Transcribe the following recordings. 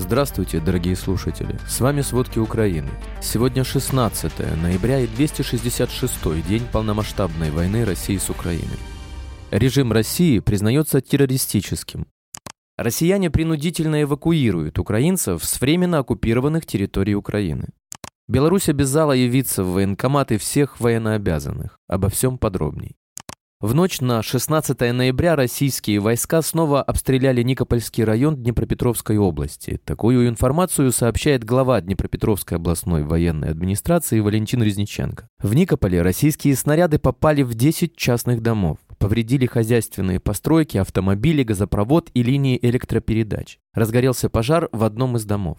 Здравствуйте, дорогие слушатели! С вами «Сводки Украины». Сегодня 16 ноября и 266 день полномасштабной войны России с Украиной. Режим России признается террористическим. Россияне принудительно эвакуируют украинцев с временно оккупированных территорий Украины. Беларусь обязала явиться в военкоматы всех военнообязанных. Обо всем подробней. В ночь на 16 ноября российские войска снова обстреляли Никопольский район Днепропетровской области. Такую информацию сообщает глава Днепропетровской областной военной администрации Валентин Резниченко. В Никополе российские снаряды попали в 10 частных домов. Повредили хозяйственные постройки, автомобили, газопровод и линии электропередач. Разгорелся пожар в одном из домов.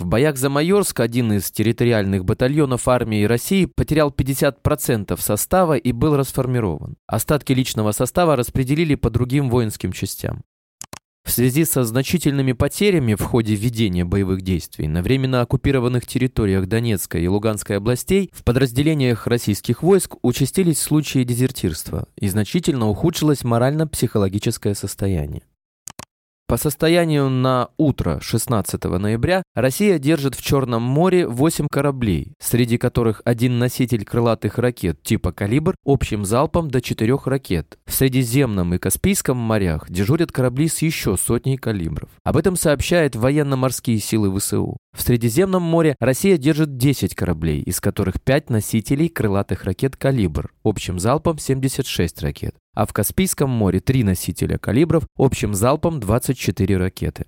В боях за Майорск один из территориальных батальонов армии России потерял 50% состава и был расформирован. Остатки личного состава распределили по другим воинским частям. В связи со значительными потерями в ходе ведения боевых действий на временно оккупированных территориях Донецкой и Луганской областей в подразделениях российских войск участились случаи дезертирства и значительно ухудшилось морально-психологическое состояние. По состоянию на утро 16 ноября Россия держит в Черном море 8 кораблей, среди которых один носитель крылатых ракет типа «Калибр» общим залпом до 4 ракет. В Средиземном и Каспийском морях дежурят корабли с еще сотней калибров. Об этом сообщает военно-морские силы ВСУ. В Средиземном море Россия держит 10 кораблей, из которых 5 носителей крылатых ракет «Калибр», общим залпом 76 ракет а в Каспийском море три носителя калибров общим залпом 24 ракеты.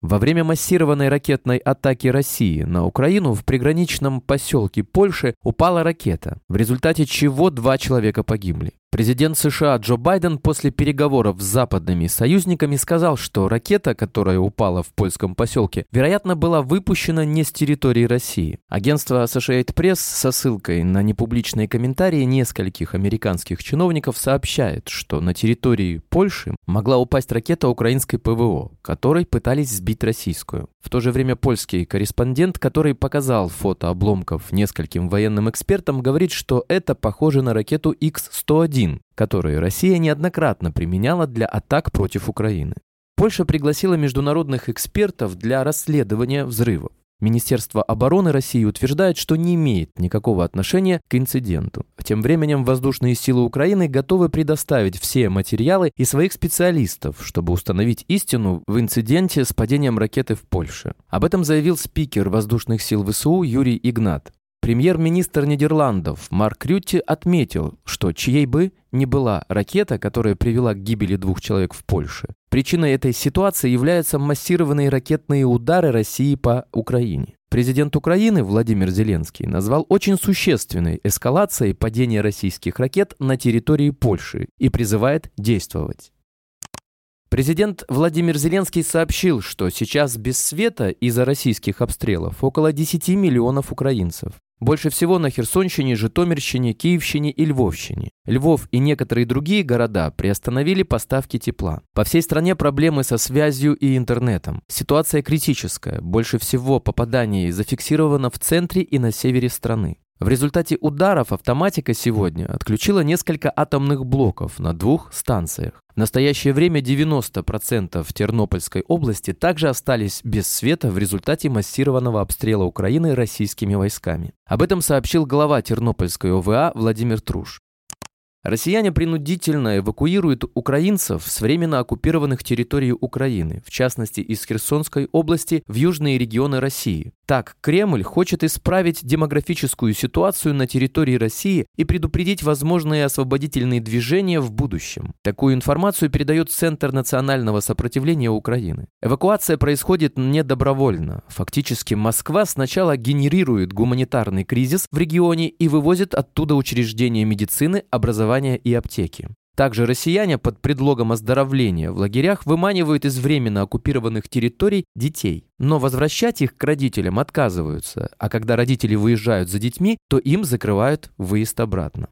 Во время массированной ракетной атаки России на Украину в приграничном поселке Польши упала ракета, в результате чего два человека погибли. Президент США Джо Байден после переговоров с западными союзниками сказал, что ракета, которая упала в польском поселке, вероятно, была выпущена не с территории России. Агентство Associated Press со ссылкой на непубличные комментарии нескольких американских чиновников сообщает, что на территории Польши могла упасть ракета украинской ПВО, которой пытались сбить российскую. В то же время польский корреспондент, который показал фото обломков нескольким военным экспертам, говорит, что это похоже на ракету X-101, которую Россия неоднократно применяла для атак против Украины. Польша пригласила международных экспертов для расследования взрывов. Министерство обороны России утверждает, что не имеет никакого отношения к инциденту. Тем временем воздушные силы Украины готовы предоставить все материалы и своих специалистов, чтобы установить истину в инциденте с падением ракеты в Польше. Об этом заявил спикер воздушных сил ВСУ Юрий Игнат. Премьер-министр Нидерландов Марк Рютти отметил, что чьей бы ни была ракета, которая привела к гибели двух человек в Польше, причиной этой ситуации являются массированные ракетные удары России по Украине. Президент Украины Владимир Зеленский назвал очень существенной эскалацией падения российских ракет на территории Польши и призывает действовать. Президент Владимир Зеленский сообщил, что сейчас без света из-за российских обстрелов около 10 миллионов украинцев. Больше всего на Херсонщине, Житомирщине, Киевщине и Львовщине. Львов и некоторые другие города приостановили поставки тепла. По всей стране проблемы со связью и интернетом. Ситуация критическая. Больше всего попаданий зафиксировано в центре и на севере страны. В результате ударов автоматика сегодня отключила несколько атомных блоков на двух станциях. В настоящее время 90% Тернопольской области также остались без света в результате массированного обстрела Украины российскими войсками. Об этом сообщил глава Тернопольской ОВА Владимир Труш. Россияне принудительно эвакуируют украинцев с временно оккупированных территорий Украины, в частности из Херсонской области в южные регионы России. Так, Кремль хочет исправить демографическую ситуацию на территории России и предупредить возможные освободительные движения в будущем. Такую информацию передает Центр национального сопротивления Украины. Эвакуация происходит не добровольно. Фактически Москва сначала генерирует гуманитарный кризис в регионе и вывозит оттуда учреждения медицины, образования и аптеки. Также россияне под предлогом оздоровления в лагерях выманивают из временно оккупированных территорий детей. Но возвращать их к родителям отказываются, а когда родители выезжают за детьми, то им закрывают выезд обратно.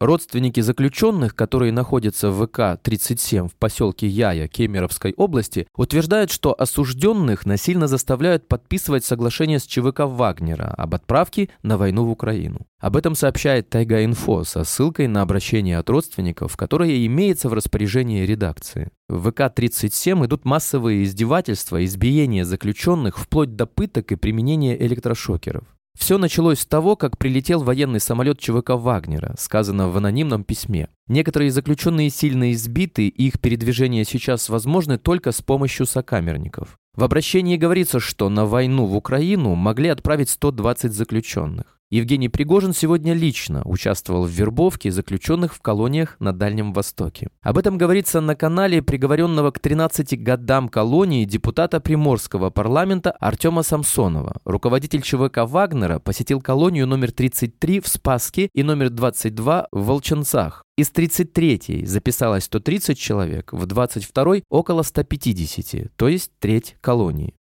Родственники заключенных, которые находятся в ВК-37 в поселке Яя Кемеровской области, утверждают, что осужденных насильно заставляют подписывать соглашение с ЧВК Вагнера об отправке на войну в Украину. Об этом сообщает Тайга-Инфо со ссылкой на обращение от родственников, которое имеется в распоряжении редакции. В ВК-37 идут массовые издевательства, избиения заключенных вплоть до пыток и применения электрошокеров. Все началось с того, как прилетел военный самолет ЧВК «Вагнера», сказано в анонимном письме. Некоторые заключенные сильно избиты, и их передвижение сейчас возможны только с помощью сокамерников. В обращении говорится, что на войну в Украину могли отправить 120 заключенных. Евгений Пригожин сегодня лично участвовал в вербовке заключенных в колониях на Дальнем Востоке. Об этом говорится на канале приговоренного к 13 годам колонии депутата Приморского парламента Артема Самсонова. Руководитель ЧВК Вагнера посетил колонию номер 33 в Спаске и номер 22 в Волчанцах. Из 33-й записалось 130 человек, в 22-й около 150, то есть треть колонии.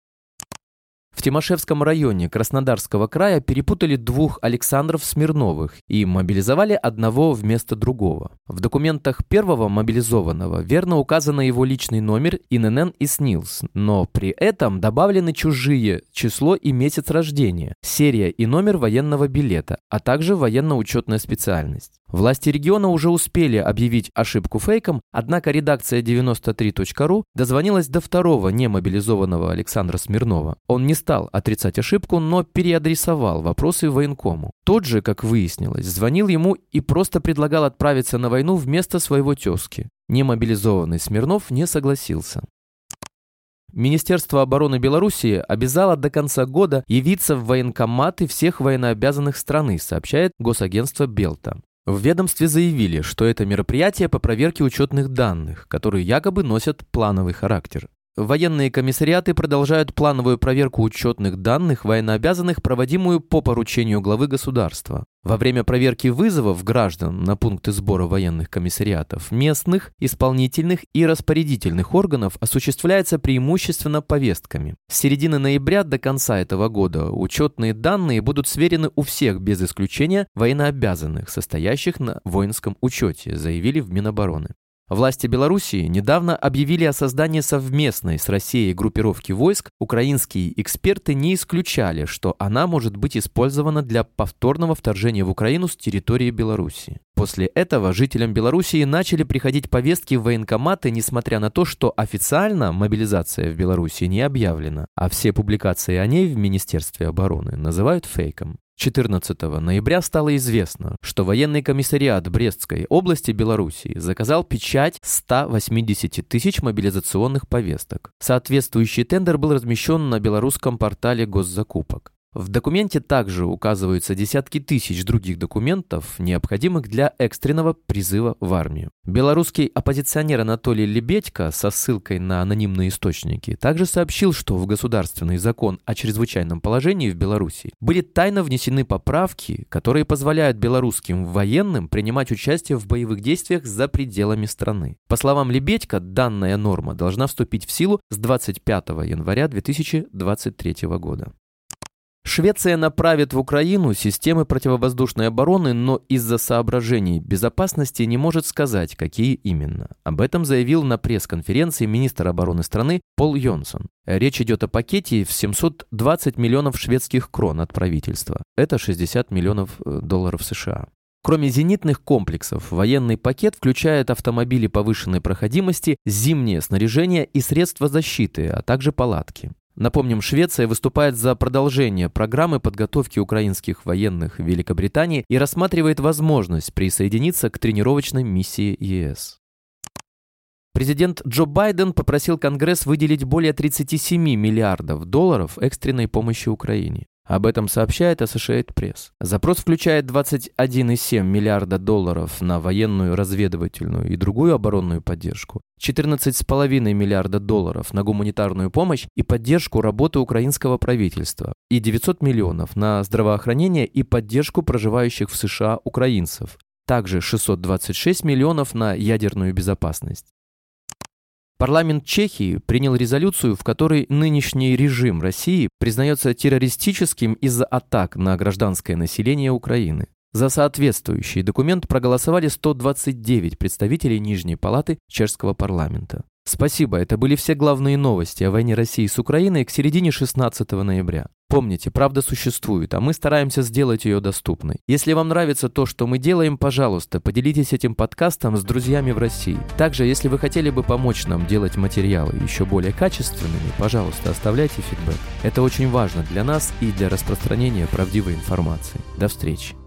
В Тимошевском районе Краснодарского края перепутали двух Александров Смирновых и мобилизовали одного вместо другого. В документах первого мобилизованного верно указано его личный номер ИНН и СНИЛС, но при этом добавлены чужие число и месяц рождения, серия и номер военного билета, а также военно-учетная специальность. Власти региона уже успели объявить ошибку фейком, однако редакция 93.ru дозвонилась до второго немобилизованного Александра Смирнова. Он не стал отрицать ошибку, но переадресовал вопросы военкому. Тот же, как выяснилось, звонил ему и просто предлагал отправиться на войну вместо своего тезки. Немобилизованный Смирнов не согласился. Министерство обороны Белоруссии обязало до конца года явиться в военкоматы всех военнообязанных страны, сообщает госагентство Белта. В ведомстве заявили, что это мероприятие по проверке учетных данных, которые якобы носят плановый характер. Военные комиссариаты продолжают плановую проверку учетных данных военнообязанных, проводимую по поручению главы государства. Во время проверки вызовов граждан на пункты сбора военных комиссариатов местных, исполнительных и распорядительных органов осуществляется преимущественно повестками. С середины ноября до конца этого года учетные данные будут сверены у всех без исключения военнообязанных, состоящих на воинском учете, заявили в Минобороны. Власти Белоруссии недавно объявили о создании совместной с Россией группировки войск. Украинские эксперты не исключали, что она может быть использована для повторного вторжения в Украину с территории Белоруссии. После этого жителям Белоруссии начали приходить повестки в военкоматы, несмотря на то, что официально мобилизация в Белоруссии не объявлена, а все публикации о ней в Министерстве обороны называют фейком. 14 ноября стало известно, что военный комиссариат Брестской области Белоруссии заказал печать 180 тысяч мобилизационных повесток. Соответствующий тендер был размещен на белорусском портале госзакупок. В документе также указываются десятки тысяч других документов, необходимых для экстренного призыва в армию. Белорусский оппозиционер Анатолий Лебедько со ссылкой на анонимные источники также сообщил, что в государственный закон о чрезвычайном положении в Беларуси были тайно внесены поправки, которые позволяют белорусским военным принимать участие в боевых действиях за пределами страны. По словам Лебедько, данная норма должна вступить в силу с 25 января 2023 года. Швеция направит в Украину системы противовоздушной обороны, но из-за соображений безопасности не может сказать, какие именно. Об этом заявил на пресс-конференции министр обороны страны Пол Йонсон. Речь идет о пакете в 720 миллионов шведских крон от правительства. Это 60 миллионов э, долларов США. Кроме зенитных комплексов, военный пакет включает автомобили повышенной проходимости, зимнее снаряжение и средства защиты, а также палатки. Напомним, Швеция выступает за продолжение программы подготовки украинских военных в Великобритании и рассматривает возможность присоединиться к тренировочной миссии ЕС. Президент Джо Байден попросил Конгресс выделить более 37 миллиардов долларов экстренной помощи Украине. Об этом сообщает Associated Press. Запрос включает 21,7 миллиарда долларов на военную, разведывательную и другую оборонную поддержку, 14,5 миллиарда долларов на гуманитарную помощь и поддержку работы украинского правительства и 900 миллионов на здравоохранение и поддержку проживающих в США украинцев, также 626 миллионов на ядерную безопасность. Парламент Чехии принял резолюцию, в которой нынешний режим России признается террористическим из-за атак на гражданское население Украины. За соответствующий документ проголосовали 129 представителей Нижней палаты чешского парламента. Спасибо, это были все главные новости о войне России с Украиной к середине 16 ноября. Помните, правда существует, а мы стараемся сделать ее доступной. Если вам нравится то, что мы делаем, пожалуйста, поделитесь этим подкастом с друзьями в России. Также, если вы хотели бы помочь нам делать материалы еще более качественными, пожалуйста, оставляйте фидбэк. Это очень важно для нас и для распространения правдивой информации. До встречи.